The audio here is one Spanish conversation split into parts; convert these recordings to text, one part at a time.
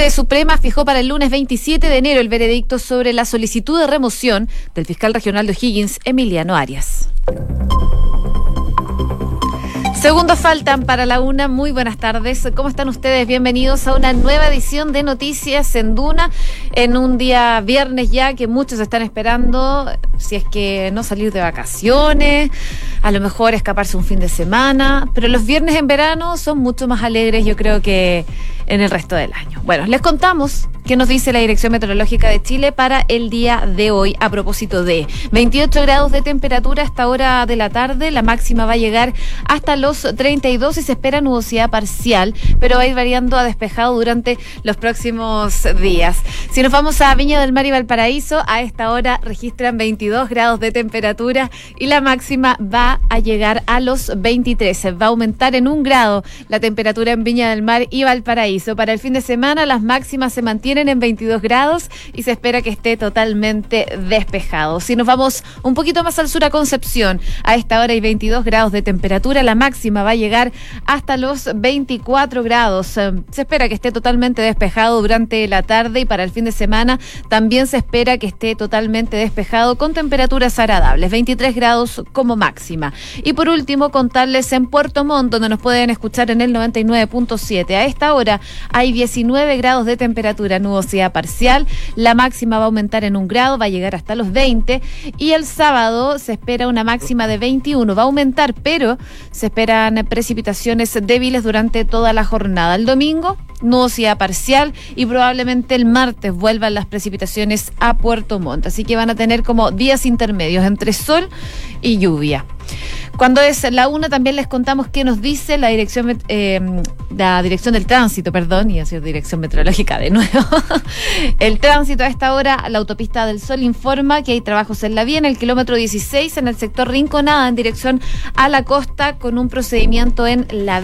Corte Suprema fijó para el lunes 27 de enero el veredicto sobre la solicitud de remoción del fiscal regional de O'Higgins, Emiliano Arias. Segundos faltan para la una. Muy buenas tardes. ¿Cómo están ustedes? Bienvenidos a una nueva edición de Noticias en Duna en un día viernes ya que muchos están esperando. Si es que no salir de vacaciones, a lo mejor escaparse un fin de semana. Pero los viernes en verano son mucho más alegres, yo creo que en el resto del año. Bueno, les contamos qué nos dice la Dirección Meteorológica de Chile para el día de hoy a propósito de 28 grados de temperatura a esta hora de la tarde. La máxima va a llegar hasta los 32 y se espera nubosidad parcial, pero va a ir variando a despejado durante los próximos días. Si nos vamos a Viña del Mar y Valparaíso, a esta hora registran 22 grados de temperatura y la máxima va a llegar a los 23. Va a aumentar en un grado la temperatura en Viña del Mar y Valparaíso. Para el fin de semana las máximas se mantienen en 22 grados y se espera que esté totalmente despejado. Si nos vamos un poquito más al sur a Concepción, a esta hora hay 22 grados de temperatura, la máxima va a llegar hasta los 24 grados. Eh, se espera que esté totalmente despejado durante la tarde y para el fin de semana también se espera que esté totalmente despejado con temperaturas agradables, 23 grados como máxima. Y por último, contarles en Puerto Montt, donde nos pueden escuchar en el 99.7. A esta hora hay 19 grados de temperatura, nubosidad parcial. La máxima va a aumentar en un grado, va a llegar hasta los 20. Y el sábado se espera una máxima de 21. Va a aumentar, pero se esperan precipitaciones débiles durante toda la jornada. El domingo nubosidad parcial y probablemente el martes vuelvan las precipitaciones a Puerto Montt. Así que van a tener como días intermedios entre sol y lluvia. Cuando es la una también les contamos qué nos dice la dirección eh, la dirección del tránsito, perdón, y así dirección meteorológica de nuevo. el tránsito a esta hora, la autopista del Sol informa que hay trabajos en la vía en el kilómetro 16 en el sector Rinconada en dirección a la costa con un procedimiento en la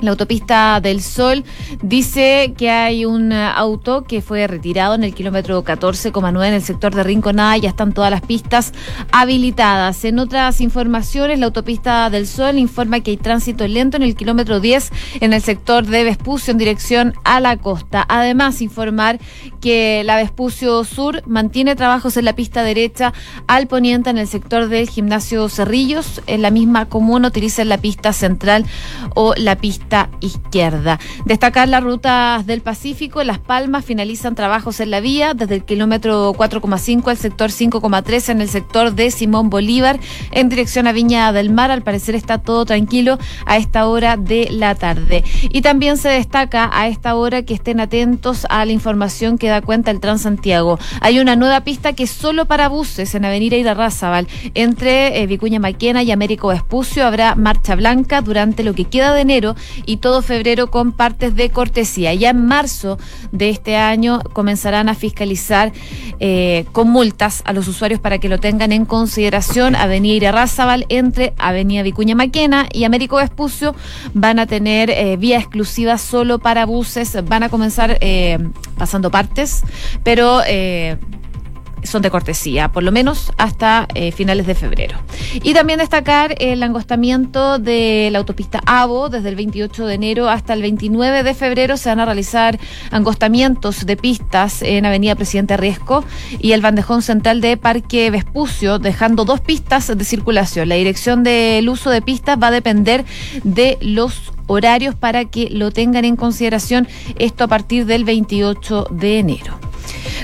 La autopista del Sol dice que hay un auto que fue retirado en el kilómetro 14,9 en el sector de Rinconada. Ya están todas las pistas habilitadas. En otras informaciones, la autopista del Sol informa que hay tránsito lento en el kilómetro 10 en el sector de Vespucio en dirección a la costa. Además, informar que la Vespucio Sur mantiene trabajos en la pista derecha al poniente en el sector del gimnasio Cerrillos. En la misma comuna utilizan la pista central o la pista izquierda. Destacar las rutas del Pacífico, Las Palmas finalizan trabajos en la vía desde el kilómetro 4,5 al sector 5,3 en el sector de Simón Bolívar en dirección a Viña del Mar. Al parecer está todo tranquilo a esta hora de la tarde. Y también se destaca a esta hora que estén atentos a la información que da cuenta el Transantiago. Hay una nueva pista que solo para buses en Avenida Irarrázaval entre eh, Vicuña Maquena y Américo Espucio habrá marcha blanca durante lo que queda de enero y todo febrero con partes de cortesía. Ya en marzo de este año comenzarán a fiscalizar eh, con multas a los usuarios para que lo tengan en consideración. Avenida Irarrázaval entre Avenida Vicuña Maquena y Américo Vespucio van a tener eh, vía exclusiva solo para buses. Van a comenzar eh, pasando partes, pero son de cortesía, por lo menos hasta eh, finales de febrero. Y también destacar el angostamiento de la autopista AVO desde el 28 de enero hasta el 29 de febrero se van a realizar angostamientos de pistas en Avenida Presidente Riesco y el bandejón central de Parque Vespucio, dejando dos pistas de circulación. La dirección del uso de pistas va a depender de los horarios para que lo tengan en consideración esto a partir del 28 de enero.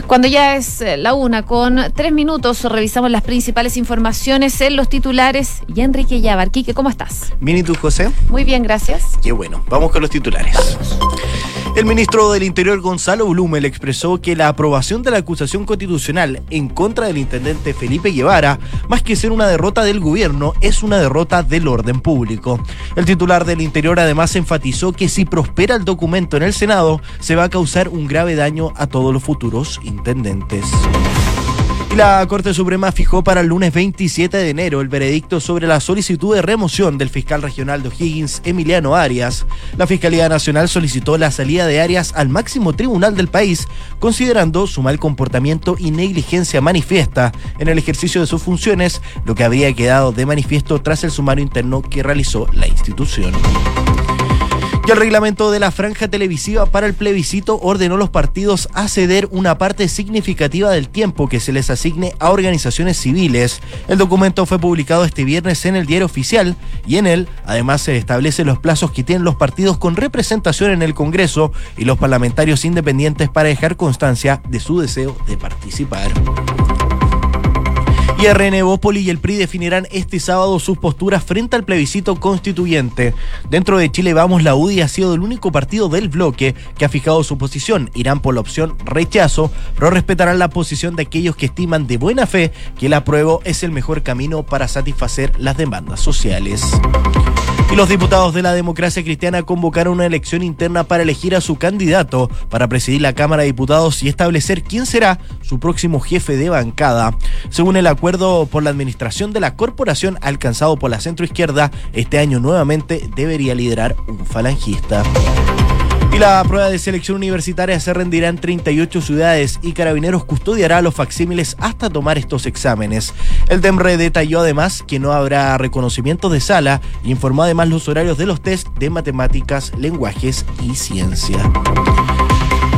Cuando ya es eh, la una con tres minutos, revisamos las principales informaciones en los titulares. Y Enrique Yabar, ¿cómo estás? Bien, ¿y tú, José? Muy bien, gracias. Qué bueno. Vamos con los titulares. El ministro del Interior Gonzalo Blumel expresó que la aprobación de la acusación constitucional en contra del intendente Felipe Guevara, más que ser una derrota del gobierno, es una derrota del orden público. El titular del Interior además enfatizó que si prospera el documento en el Senado, se va a causar un grave daño a todos los futuros intendentes. La Corte Suprema fijó para el lunes 27 de enero el veredicto sobre la solicitud de remoción del fiscal regional de O'Higgins, Emiliano Arias. La Fiscalía Nacional solicitó la salida de Arias al máximo tribunal del país, considerando su mal comportamiento y negligencia manifiesta en el ejercicio de sus funciones, lo que habría quedado de manifiesto tras el sumario interno que realizó la institución. Y el reglamento de la franja televisiva para el plebiscito ordenó a los partidos a ceder una parte significativa del tiempo que se les asigne a organizaciones civiles. El documento fue publicado este viernes en el diario oficial y en él además se establecen los plazos que tienen los partidos con representación en el Congreso y los parlamentarios independientes para dejar constancia de su deseo de participar. Y RN y el PRI definirán este sábado sus posturas frente al plebiscito constituyente. Dentro de Chile Vamos, la UDI ha sido el único partido del bloque que ha fijado su posición. Irán por la opción rechazo, pero respetarán la posición de aquellos que estiman de buena fe que el apruebo es el mejor camino para satisfacer las demandas sociales. Y los diputados de la democracia cristiana convocaron una elección interna para elegir a su candidato para presidir la Cámara de Diputados y establecer quién será su próximo jefe de bancada. Según el acuerdo por la administración de la corporación alcanzado por la centroizquierda, este año nuevamente debería liderar un falangista. Y la prueba de selección universitaria se rendirá en 38 ciudades y Carabineros custodiará los facsímiles hasta tomar estos exámenes. El DEMRE detalló además que no habrá reconocimientos de sala e informó además los horarios de los test de matemáticas, lenguajes y ciencia.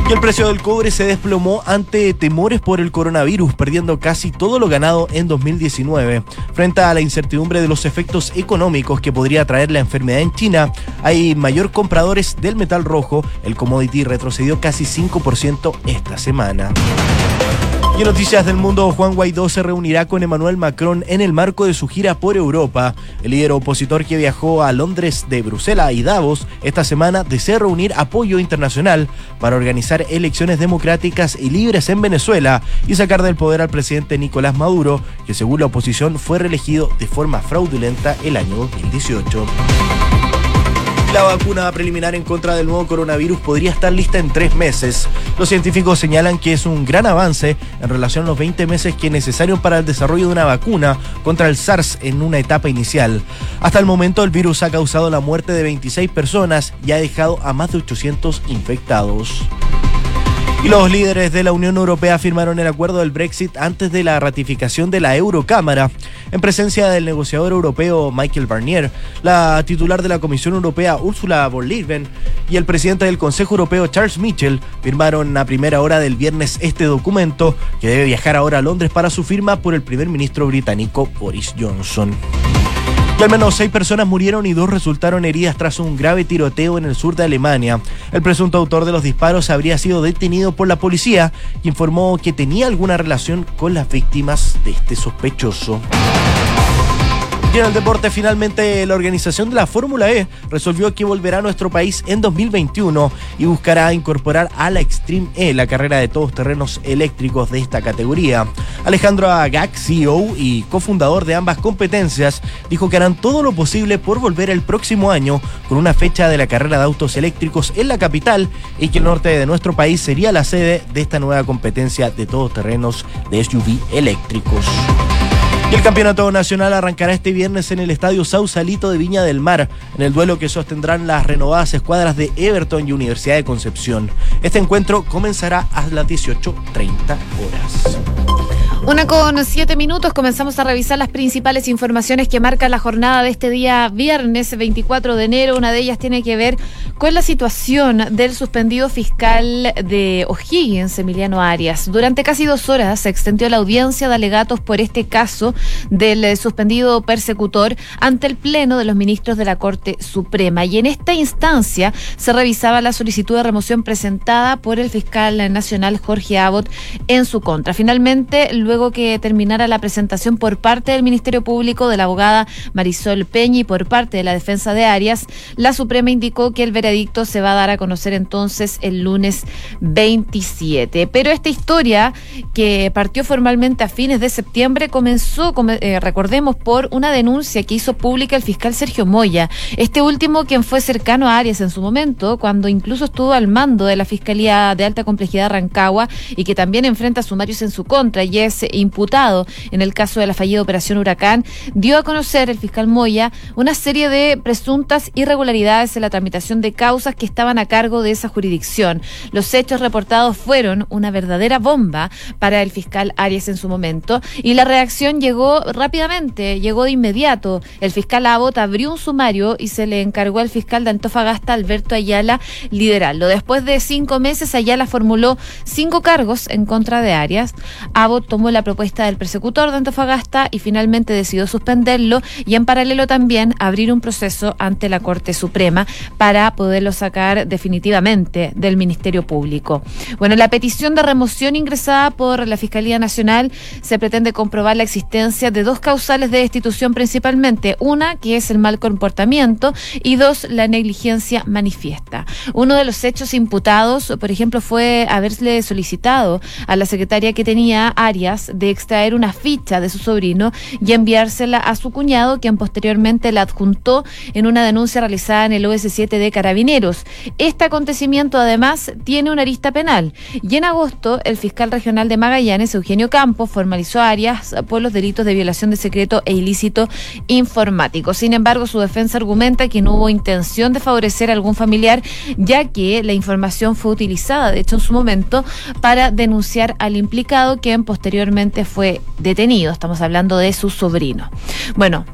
Y el precio del cobre se desplomó ante temores por el coronavirus, perdiendo casi todo lo ganado en 2019. Frente a la incertidumbre de los efectos económicos que podría traer la enfermedad en China, hay mayor compradores del metal rojo. El commodity retrocedió casi 5% esta semana. Y en noticias del mundo, Juan Guaidó se reunirá con Emmanuel Macron en el marco de su gira por Europa. El líder opositor que viajó a Londres de Bruselas y Davos esta semana desea reunir apoyo internacional para organizar elecciones democráticas y libres en Venezuela y sacar del poder al presidente Nicolás Maduro, que según la oposición fue reelegido de forma fraudulenta el año 2018. La vacuna preliminar en contra del nuevo coronavirus podría estar lista en tres meses. Los científicos señalan que es un gran avance en relación a los 20 meses que es necesario para el desarrollo de una vacuna contra el SARS en una etapa inicial. Hasta el momento el virus ha causado la muerte de 26 personas y ha dejado a más de 800 infectados. Y los líderes de la Unión Europea firmaron el acuerdo del Brexit antes de la ratificación de la Eurocámara, en presencia del negociador europeo Michael Barnier, la titular de la Comisión Europea Ursula von Leyen y el presidente del Consejo Europeo Charles Michel firmaron a primera hora del viernes este documento que debe viajar ahora a Londres para su firma por el primer ministro británico Boris Johnson. Y al menos seis personas murieron y dos resultaron heridas tras un grave tiroteo en el sur de Alemania. El presunto autor de los disparos habría sido detenido por la policía, que informó que tenía alguna relación con las víctimas de este sospechoso. En el deporte, finalmente, la organización de la Fórmula E resolvió que volverá a nuestro país en 2021 y buscará incorporar a la Extreme E, la carrera de todos terrenos eléctricos de esta categoría. Alejandro Agag, CEO y cofundador de ambas competencias, dijo que harán todo lo posible por volver el próximo año con una fecha de la carrera de autos eléctricos en la capital y que el norte de nuestro país sería la sede de esta nueva competencia de todos terrenos de SUV eléctricos. Y el campeonato nacional arrancará este viernes en el estadio Sausalito de Viña del Mar, en el duelo que sostendrán las renovadas escuadras de Everton y Universidad de Concepción. Este encuentro comenzará a las 18.30 horas. Una con siete minutos, comenzamos a revisar las principales informaciones que marcan la jornada de este día viernes 24 de enero. Una de ellas tiene que ver con la situación del suspendido fiscal de O'Higgins, Emiliano Arias. Durante casi dos horas se extendió la audiencia de alegatos por este caso del suspendido persecutor ante el Pleno de los Ministros de la Corte Suprema. Y en esta instancia se revisaba la solicitud de remoción presentada por el fiscal nacional Jorge Abbott en su contra. Finalmente, luego luego que terminara la presentación por parte del Ministerio Público de la abogada Marisol Peña y por parte de la defensa de Arias, la Suprema indicó que el veredicto se va a dar a conocer entonces el lunes 27. Pero esta historia, que partió formalmente a fines de septiembre, comenzó, eh, recordemos, por una denuncia que hizo pública el fiscal Sergio Moya. Este último, quien fue cercano a Arias en su momento, cuando incluso estuvo al mando de la Fiscalía de Alta Complejidad Rancagua y que también enfrenta sumarios en su contra, y es imputado en el caso de la fallida operación Huracán, dio a conocer el fiscal Moya una serie de presuntas irregularidades en la tramitación de causas que estaban a cargo de esa jurisdicción. Los hechos reportados fueron una verdadera bomba para el fiscal Arias en su momento y la reacción llegó rápidamente, llegó de inmediato. El fiscal Abbott abrió un sumario y se le encargó al fiscal de Antofagasta, Alberto Ayala, liderarlo. Después de cinco meses, Ayala formuló cinco cargos en contra de Arias. Abbott tomó la propuesta del persecutor de Antofagasta y finalmente decidió suspenderlo y en paralelo también abrir un proceso ante la Corte Suprema para poderlo sacar definitivamente del Ministerio Público. Bueno, la petición de remoción ingresada por la Fiscalía Nacional se pretende comprobar la existencia de dos causales de destitución principalmente. Una, que es el mal comportamiento, y dos, la negligencia manifiesta. Uno de los hechos imputados, por ejemplo, fue haberle solicitado a la secretaria que tenía Arias de extraer una ficha de su sobrino y enviársela a su cuñado, quien posteriormente la adjuntó en una denuncia realizada en el OS7 de Carabineros. Este acontecimiento, además, tiene una arista penal. Y en agosto, el fiscal regional de Magallanes, Eugenio Campos, formalizó a Arias por los delitos de violación de secreto e ilícito informático. Sin embargo, su defensa argumenta que no hubo intención de favorecer a algún familiar, ya que la información fue utilizada, de hecho, en su momento, para denunciar al implicado, quien posteriormente fue detenido. Estamos hablando de su sobrino. Bueno,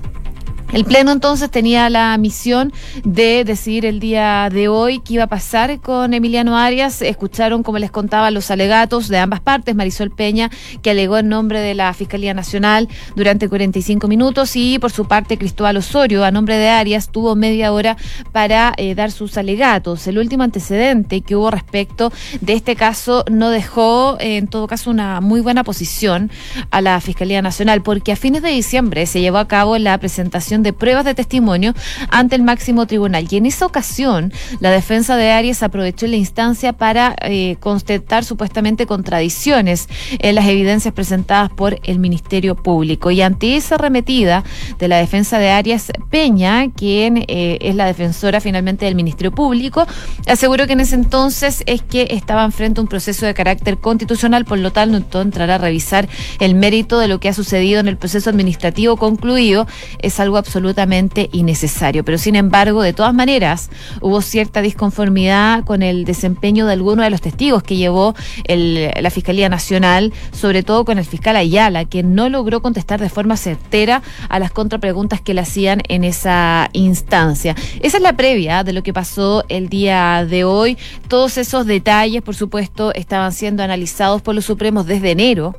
el Pleno entonces tenía la misión de decidir el día de hoy qué iba a pasar con Emiliano Arias. Escucharon, como les contaba, los alegatos de ambas partes. Marisol Peña, que alegó en nombre de la Fiscalía Nacional durante 45 minutos, y por su parte Cristóbal Osorio, a nombre de Arias, tuvo media hora para eh, dar sus alegatos. El último antecedente que hubo respecto de este caso no dejó, en todo caso, una muy buena posición a la Fiscalía Nacional, porque a fines de diciembre se llevó a cabo la presentación de pruebas de testimonio ante el máximo tribunal. Y en esa ocasión, la defensa de Arias aprovechó la instancia para eh, constatar supuestamente contradicciones en las evidencias presentadas por el Ministerio Público. Y ante esa arremetida de la defensa de Arias Peña, quien eh, es la defensora finalmente del Ministerio Público, aseguró que en ese entonces es que estaban frente a un proceso de carácter constitucional, por lo tal no entrará a revisar el mérito de lo que ha sucedido en el proceso administrativo concluido. Es algo absolutamente absolutamente innecesario. Pero sin embargo, de todas maneras, hubo cierta disconformidad con el desempeño de algunos de los testigos que llevó la Fiscalía Nacional, sobre todo con el fiscal Ayala, que no logró contestar de forma certera a las contrapreguntas que le hacían en esa instancia. Esa es la previa de lo que pasó el día de hoy. Todos esos detalles, por supuesto, estaban siendo analizados por los Supremos desde enero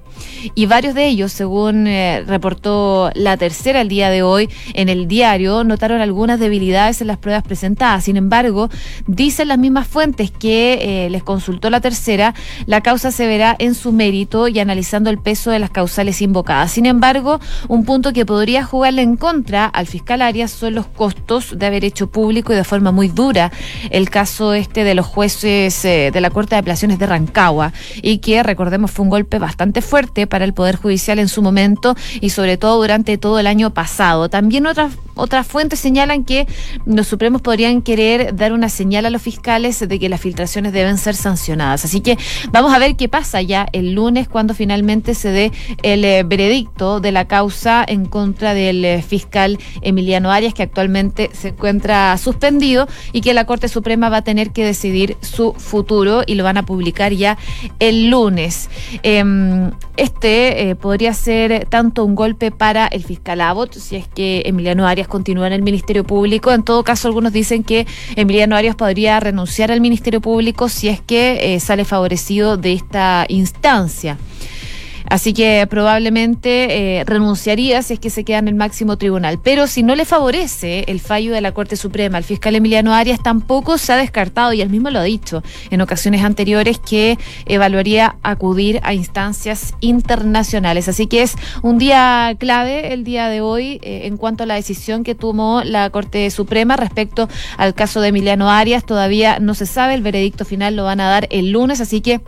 y varios de ellos, según eh, reportó la tercera el día de hoy, en el diario notaron algunas debilidades en las pruebas presentadas. Sin embargo, dicen las mismas fuentes que eh, les consultó la tercera, la causa se verá en su mérito y analizando el peso de las causales invocadas. Sin embargo, un punto que podría jugarle en contra al fiscal Arias son los costos de haber hecho público y de forma muy dura el caso este de los jueces eh, de la Corte de Apelaciones de Rancagua y que, recordemos, fue un golpe bastante fuerte para el Poder Judicial en su momento y sobre todo durante todo el año pasado. También otras, otras fuentes señalan que los Supremos podrían querer dar una señal a los fiscales de que las filtraciones deben ser sancionadas. Así que vamos a ver qué pasa ya el lunes cuando finalmente se dé el eh, veredicto de la causa en contra del eh, fiscal Emiliano Arias, que actualmente se encuentra suspendido y que la Corte Suprema va a tener que decidir su futuro y lo van a publicar ya el lunes. Em, este eh, podría ser tanto un golpe para el fiscal Abbott, si es que Emiliano Arias continúa en el Ministerio Público. En todo caso, algunos dicen que Emiliano Arias podría renunciar al Ministerio Público si es que eh, sale favorecido de esta instancia. Así que probablemente eh, renunciaría si es que se queda en el máximo tribunal. Pero si no le favorece el fallo de la Corte Suprema al fiscal Emiliano Arias, tampoco se ha descartado, y él mismo lo ha dicho en ocasiones anteriores, que evaluaría acudir a instancias internacionales. Así que es un día clave el día de hoy eh, en cuanto a la decisión que tomó la Corte Suprema respecto al caso de Emiliano Arias. Todavía no se sabe, el veredicto final lo van a dar el lunes, así que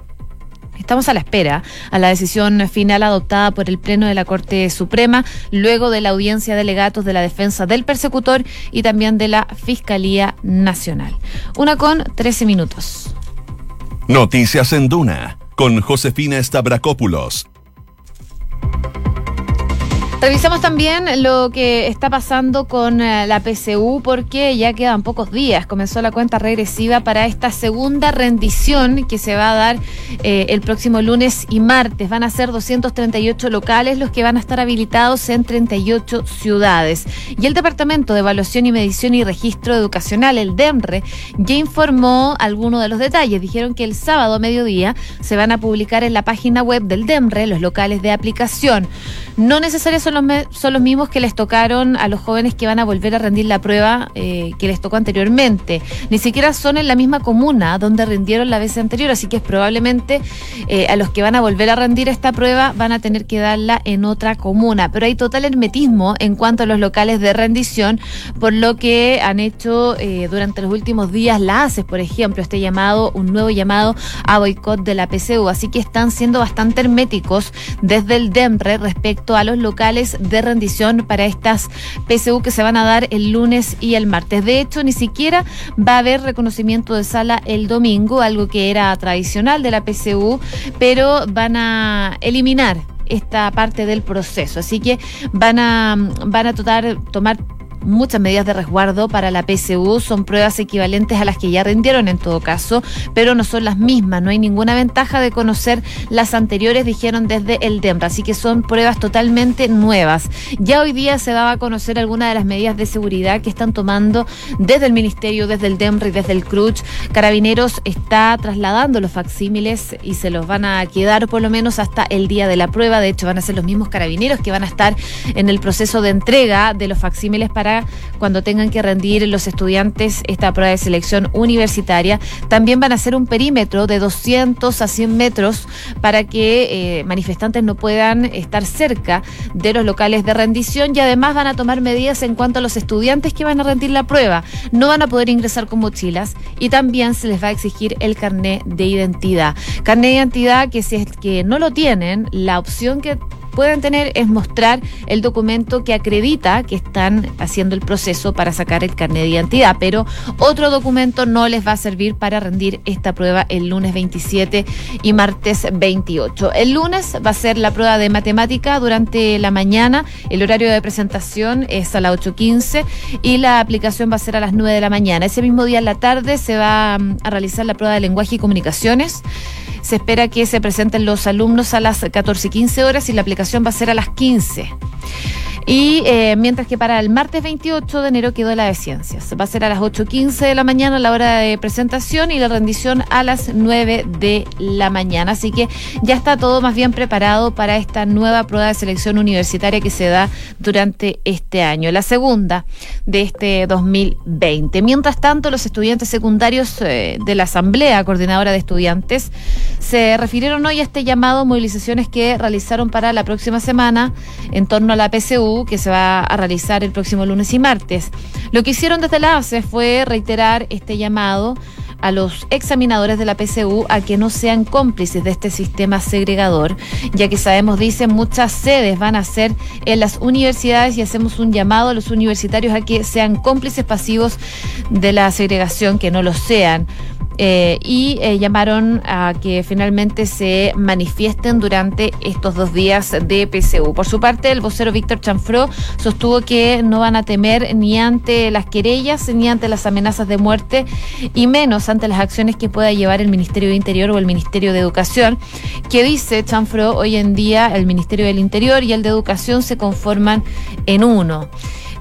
Estamos a la espera a la decisión final adoptada por el Pleno de la Corte Suprema, luego de la audiencia de legatos de la defensa del persecutor y también de la Fiscalía Nacional. Una con 13 minutos. Noticias en Duna, con Josefina Stavrakopoulos Revisamos también lo que está pasando con eh, la PCU porque ya quedan pocos días. Comenzó la cuenta regresiva para esta segunda rendición que se va a dar eh, el próximo lunes y martes. Van a ser 238 locales los que van a estar habilitados en 38 ciudades. Y el Departamento de Evaluación y Medición y Registro Educacional, el DEMRE, ya informó algunos de los detalles. Dijeron que el sábado a mediodía se van a publicar en la página web del DEMRE los locales de aplicación. No necesariamente son son los mismos que les tocaron a los jóvenes que van a volver a rendir la prueba eh, que les tocó anteriormente. Ni siquiera son en la misma comuna donde rindieron la vez anterior, así que es probablemente eh, a los que van a volver a rendir esta prueba van a tener que darla en otra comuna. Pero hay total hermetismo en cuanto a los locales de rendición, por lo que han hecho eh, durante los últimos días la ACES, por ejemplo, este llamado, un nuevo llamado a boicot de la PCU. Así que están siendo bastante herméticos desde el DEMRE respecto a los locales de rendición para estas PSU que se van a dar el lunes y el martes. De hecho, ni siquiera va a haber reconocimiento de sala el domingo, algo que era tradicional de la PSU, pero van a eliminar esta parte del proceso. Así que van a, van a tomar, tomar muchas medidas de resguardo para la PSU. Son pruebas equivalentes a las que ya rindieron en todo caso, pero no son las mismas. No hay ninguna ventaja de conocer las anteriores, dijeron desde el DEMRA. Así que son pruebas totalmente nuevas. Ya hoy día se daba a conocer algunas de las medidas de seguridad que están tomando desde el Ministerio, desde el DEMRA y desde el CRUCH. Carabineros está trasladando los facsímiles y se los van a quedar por lo menos hasta el día de la prueba. De hecho, van a ser los mismos carabineros que van a estar en el proceso de entrega de los facsímiles para cuando tengan que rendir los estudiantes esta prueba de selección universitaria. También van a hacer un perímetro de 200 a 100 metros para que eh, manifestantes no puedan estar cerca de los locales de rendición y además van a tomar medidas en cuanto a los estudiantes que van a rendir la prueba. No van a poder ingresar con mochilas y también se les va a exigir el carnet de identidad. Carnet de identidad que si es que no lo tienen, la opción que pueden tener es mostrar el documento que acredita que están haciendo el proceso para sacar el carnet de identidad, pero otro documento no les va a servir para rendir esta prueba el lunes 27 y martes 28. El lunes va a ser la prueba de matemática durante la mañana, el horario de presentación es a las 8.15 y la aplicación va a ser a las 9 de la mañana. Ese mismo día en la tarde se va mm, a realizar la prueba de lenguaje y comunicaciones. Se espera que se presenten los alumnos a las 14 y 15 horas y la aplicación va a ser a las 15. Y eh, mientras que para el martes 28 de enero quedó la de ciencias. Va a ser a las 8.15 de la mañana la hora de presentación y la rendición a las 9 de la mañana. Así que ya está todo más bien preparado para esta nueva prueba de selección universitaria que se da durante este año, la segunda de este 2020. Mientras tanto, los estudiantes secundarios eh, de la Asamblea Coordinadora de Estudiantes se refirieron hoy a este llamado movilizaciones que realizaron para la próxima semana en torno a la Que se va a realizar el próximo lunes y martes. Lo que hicieron desde la ACE fue reiterar este llamado a los examinadores de la PCU a que no sean cómplices de este sistema segregador, ya que sabemos, dicen, muchas sedes van a ser en las universidades y hacemos un llamado a los universitarios a que sean cómplices pasivos de la segregación, que no lo sean. Eh, y eh, llamaron a que finalmente se manifiesten durante estos dos días de PCU. Por su parte, el vocero Víctor Chanfró sostuvo que no van a temer ni ante las querellas ni ante las amenazas de muerte y menos ante las acciones que pueda llevar el Ministerio de Interior o el Ministerio de Educación, que dice Chanfró hoy en día el Ministerio del Interior y el de Educación se conforman en uno.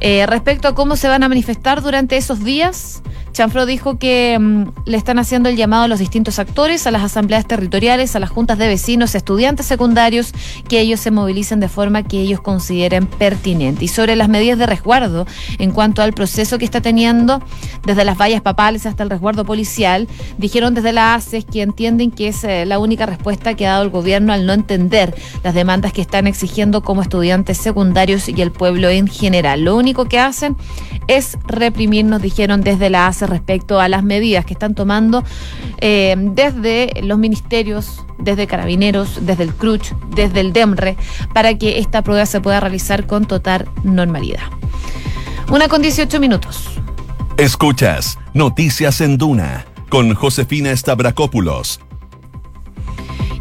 Eh, respecto a cómo se van a manifestar durante esos días, Chanfro dijo que mm, le están haciendo el llamado a los distintos actores, a las asambleas territoriales, a las juntas de vecinos, estudiantes secundarios, que ellos se movilicen de forma que ellos consideren pertinente. Y sobre las medidas de resguardo en cuanto al proceso que está teniendo, desde las vallas papales hasta el resguardo policial, dijeron desde la ACES que entienden que es eh, la única respuesta que ha dado el gobierno al no entender las demandas que están exigiendo como estudiantes secundarios y el pueblo en general. Lo único que hacen es reprimirnos, dijeron desde la ACES respecto a las medidas que están tomando eh, desde los ministerios, desde Carabineros, desde el CRUCH, desde el DEMRE, para que esta prueba se pueda realizar con total normalidad. Una con 18 minutos. Escuchas Noticias en Duna con Josefina Stavrakopoulos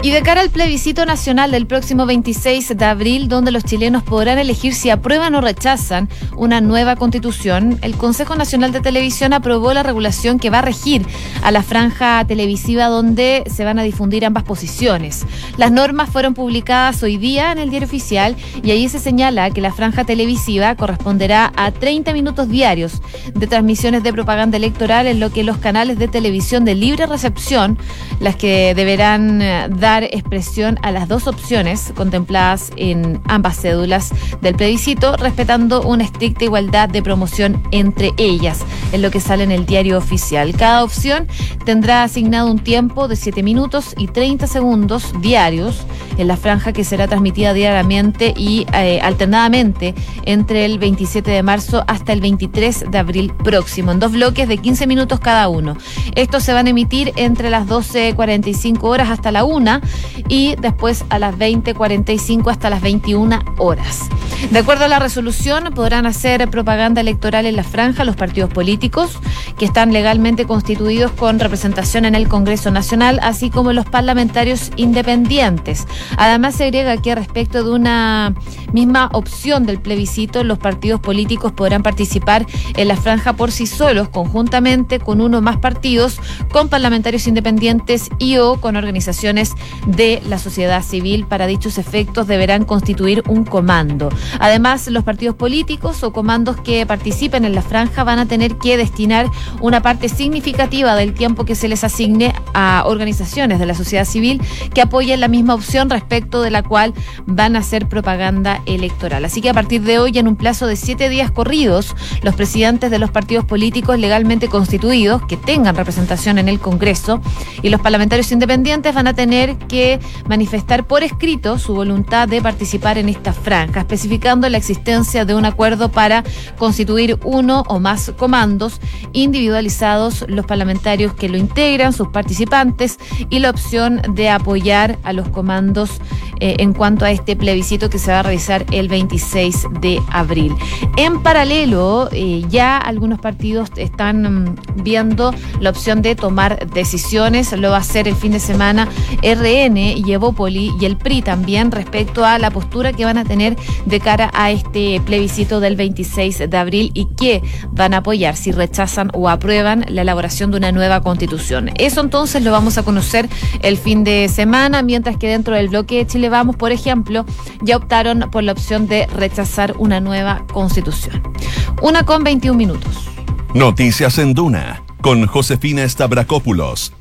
Y de cara al plebiscito nacional del próximo 26 de abril, donde los chilenos podrán elegir si aprueban o rechazan una nueva constitución, el Consejo Nacional de Televisión aprobó la regulación que va a regir a la franja televisiva donde se van a difundir ambas posiciones. Las normas fueron publicadas hoy día en el diario oficial y ahí se señala que la franja televisiva corresponderá a 30 minutos diarios de transmisiones de propaganda electoral en lo que los canales de televisión de libre recepción, las que deberán eh, dar expresión a las dos opciones contempladas en ambas cédulas del plebiscito, respetando una estricta igualdad de promoción entre ellas, en lo que sale en el diario oficial. Cada opción tendrá asignado un tiempo de 7 minutos y 30 segundos diarios en la franja que será transmitida diariamente y eh, alternadamente entre el 27 de marzo hasta el 23 de abril próximo, en dos bloques de 15 minutos cada uno. Estos se van a emitir entre las 12.45 horas hasta la 1 y después a las 20.45 hasta las 21 horas. De acuerdo a la resolución, podrán hacer propaganda electoral en la franja los partidos políticos que están legalmente constituidos con representación en el Congreso Nacional, así como los parlamentarios independientes. Además, se agrega que respecto de una misma opción del plebiscito, los partidos políticos podrán participar en la franja por sí solos, conjuntamente con uno o más partidos, con parlamentarios independientes y o con organizaciones de la sociedad civil. Para dichos efectos deberán constituir un comando. Además, los partidos políticos o comandos que participen en la franja van a tener que destinar una parte significativa del tiempo que se les asigne a organizaciones de la sociedad civil que apoyen la misma opción respecto de la cual van a hacer propaganda electoral. Así que a partir de hoy, en un plazo de siete días corridos, los presidentes de los partidos políticos legalmente constituidos que tengan representación en el Congreso y los parlamentarios independientes van a tener que manifestar por escrito su voluntad de participar en esta franja, la existencia de un acuerdo para constituir uno o más comandos individualizados, los parlamentarios que lo integran, sus participantes y la opción de apoyar a los comandos eh, en cuanto a este plebiscito que se va a realizar el 26 de abril. En paralelo, eh, ya algunos partidos están mm, viendo la opción de tomar decisiones, lo va a hacer el fin de semana RN y Evópoli y el PRI también respecto a la postura que van a tener de cara a este plebiscito del 26 de abril y que van a apoyar si rechazan o aprueban la elaboración de una nueva constitución. Eso entonces lo vamos a conocer el fin de semana, mientras que dentro del bloque de Chile Vamos, por ejemplo, ya optaron por la opción de rechazar una nueva constitución. Una con 21 minutos. Noticias en Duna con Josefina Stavrakopoulos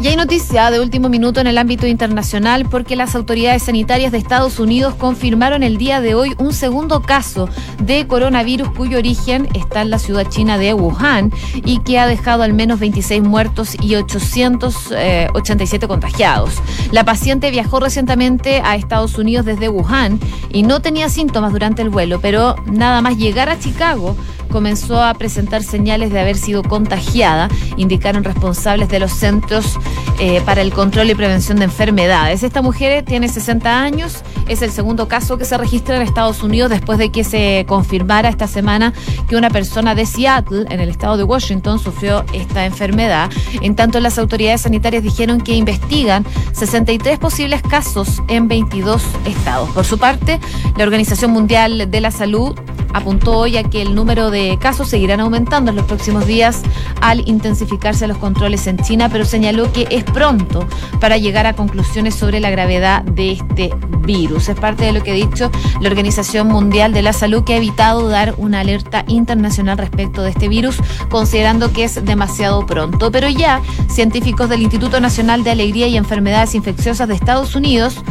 y hay noticia de último minuto en el ámbito internacional porque las autoridades sanitarias de Estados Unidos confirmaron el día de hoy un segundo caso de coronavirus cuyo origen está en la ciudad china de Wuhan y que ha dejado al menos 26 muertos y 887 eh, contagiados. La paciente viajó recientemente a Estados Unidos desde Wuhan y no tenía síntomas durante el vuelo, pero nada más llegar a Chicago comenzó a presentar señales de haber sido contagiada, indicaron responsables de los centros eh, para el control y prevención de enfermedades. Esta mujer tiene 60 años, es el segundo caso que se registra en Estados Unidos después de que se confirmara esta semana que una persona de Seattle, en el estado de Washington, sufrió esta enfermedad. En tanto, las autoridades sanitarias dijeron que investigan 63 posibles casos en 22 estados. Por su parte, la Organización Mundial de la Salud apuntó hoy a que el número de casos seguirán aumentando en los próximos días al intensificarse los controles en China, pero señaló que es pronto para llegar a conclusiones sobre la gravedad de este virus. Es parte de lo que ha dicho la Organización Mundial de la Salud, que ha evitado dar una alerta internacional respecto de este virus, considerando que es demasiado pronto. Pero ya científicos del Instituto Nacional de Alegría y Enfermedades Infecciosas de Estados Unidos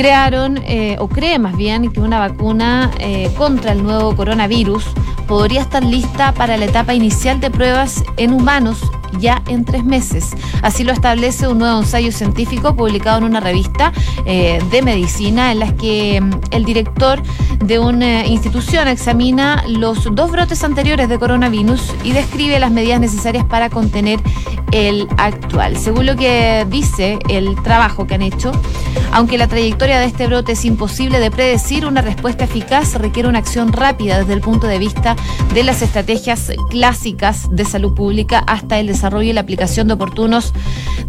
crearon, eh, o cree más bien, que una vacuna eh, contra el nuevo coronavirus podría estar lista para la etapa inicial de pruebas en humanos ya en tres meses. Así lo establece un nuevo ensayo científico publicado en una revista eh, de medicina en la que mm, el director de una institución examina los dos brotes anteriores de coronavirus y describe las medidas necesarias para contener el actual. Según lo que dice el trabajo que han hecho, aunque la trayectoria de este brote es imposible de predecir, una respuesta eficaz requiere una acción rápida desde el punto de vista de las estrategias clásicas de salud pública hasta el desarrollo y la aplicación de oportunos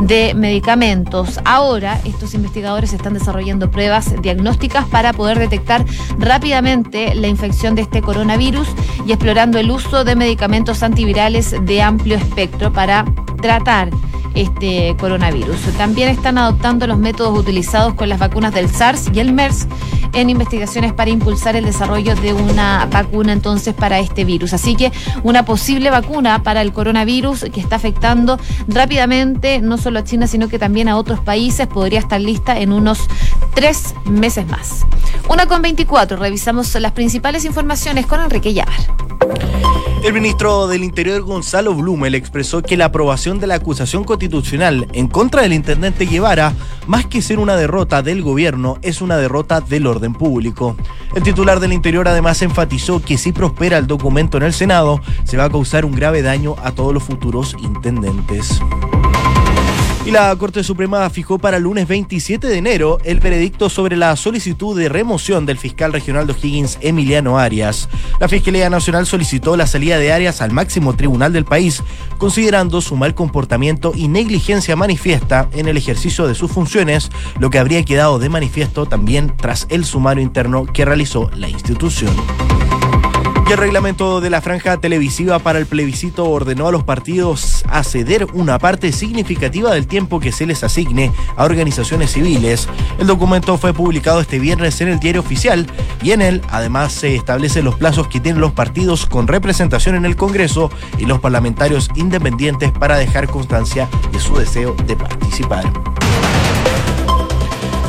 de medicamentos. Ahora, estos investigadores están desarrollando pruebas diagnósticas para poder detectar rápidamente la infección de este coronavirus y explorando el uso de medicamentos antivirales de amplio espectro para tratar este coronavirus. También están adoptando los métodos utilizados con las vacunas del SARS y el MERS en investigaciones para impulsar el desarrollo de una vacuna entonces para este virus. Así que una posible vacuna para el coronavirus que está afectando rápidamente no solo a China, sino que también a otros países podría estar lista en unos tres meses más. Una con 24, revisamos las principales informaciones con Enrique Llavar. El ministro del Interior Gonzalo Blumel expresó que la aprobación de la acusación constitucional en contra del intendente Guevara, más que ser una derrota del gobierno, es una derrota del orden público. El titular del Interior además enfatizó que si prospera el documento en el Senado, se va a causar un grave daño a todos los futuros intendentes. Y la Corte Suprema fijó para el lunes 27 de enero el veredicto sobre la solicitud de remoción del fiscal regional de O'Higgins, Emiliano Arias. La Fiscalía Nacional solicitó la salida de Arias al máximo tribunal del país, considerando su mal comportamiento y negligencia manifiesta en el ejercicio de sus funciones, lo que habría quedado de manifiesto también tras el sumario interno que realizó la institución el reglamento de la franja televisiva para el plebiscito ordenó a los partidos a ceder una parte significativa del tiempo que se les asigne a organizaciones civiles. El documento fue publicado este viernes en el diario oficial y en él además se establecen los plazos que tienen los partidos con representación en el Congreso y los parlamentarios independientes para dejar constancia de su deseo de participar.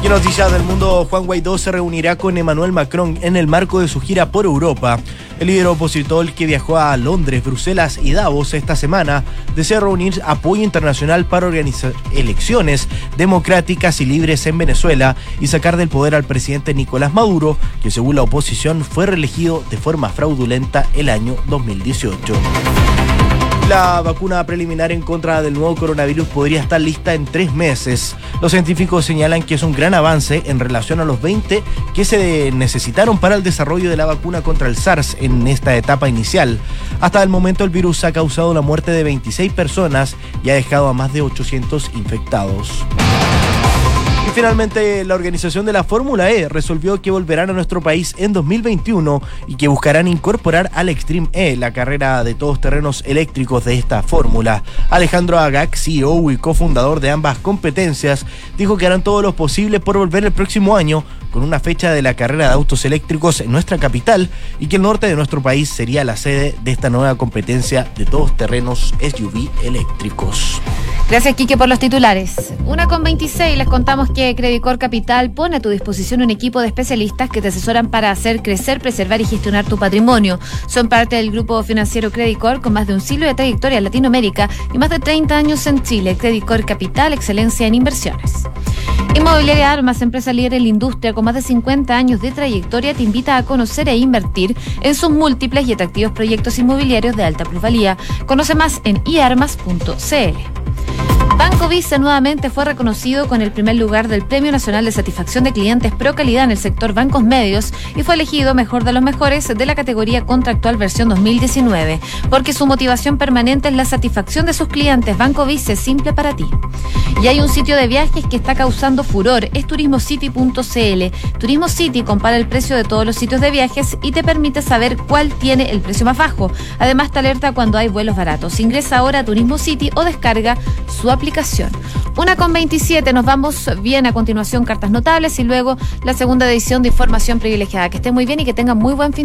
Y noticias del mundo, Juan Guaidó se reunirá con Emmanuel Macron en el marco de su gira por Europa. El líder opositor que viajó a Londres, Bruselas y Davos esta semana desea reunir apoyo internacional para organizar elecciones democráticas y libres en Venezuela y sacar del poder al presidente Nicolás Maduro, que según la oposición fue reelegido de forma fraudulenta el año 2018. La vacuna preliminar en contra del nuevo coronavirus podría estar lista en tres meses. Los científicos señalan que es un gran avance en relación a los 20 que se necesitaron para el desarrollo de la vacuna contra el SARS en esta etapa inicial. Hasta el momento el virus ha causado la muerte de 26 personas y ha dejado a más de 800 infectados. Y finalmente, la organización de la Fórmula E resolvió que volverán a nuestro país en 2021 y que buscarán incorporar al Extreme E, la carrera de todos terrenos eléctricos de esta fórmula. Alejandro Agag, CEO y cofundador de ambas competencias, dijo que harán todo lo posible por volver el próximo año con una fecha de la carrera de autos eléctricos en nuestra capital y que el norte de nuestro país sería la sede de esta nueva competencia de todos terrenos SUV eléctricos. Gracias, Quique, por los titulares. Una con 26, les contamos que Credicor Capital pone a tu disposición un equipo de especialistas que te asesoran para hacer crecer, preservar y gestionar tu patrimonio. Son parte del grupo financiero Credicor con más de un siglo de trayectoria en Latinoamérica y más de 30 años en Chile. Credicor Capital, excelencia en inversiones. Inmobiliaria Armas, empresa líder en la industria con más de 50 años de trayectoria, te invita a conocer e invertir en sus múltiples y atractivos proyectos inmobiliarios de alta plusvalía. Conoce más en iarmas.cl. Banco Visa nuevamente fue reconocido con el primer lugar del Premio Nacional de Satisfacción de Clientes Pro Calidad en el sector bancos medios y fue elegido mejor de los mejores de la categoría contractual versión 2019, porque su motivación permanente es la satisfacción de sus clientes. Banco Visa es simple para ti. Y hay un sitio de viajes que está causando furor, es turismocity.cl. Turismo City compara el precio de todos los sitios de viajes y te permite saber cuál tiene el precio más bajo. Además te alerta cuando hay vuelos baratos. Ingresa ahora a Turismo City o descarga su aplicación. Una con 27, nos vamos bien a continuación cartas notables y luego la segunda edición de información privilegiada. Que esté muy bien y que tengan muy buen fin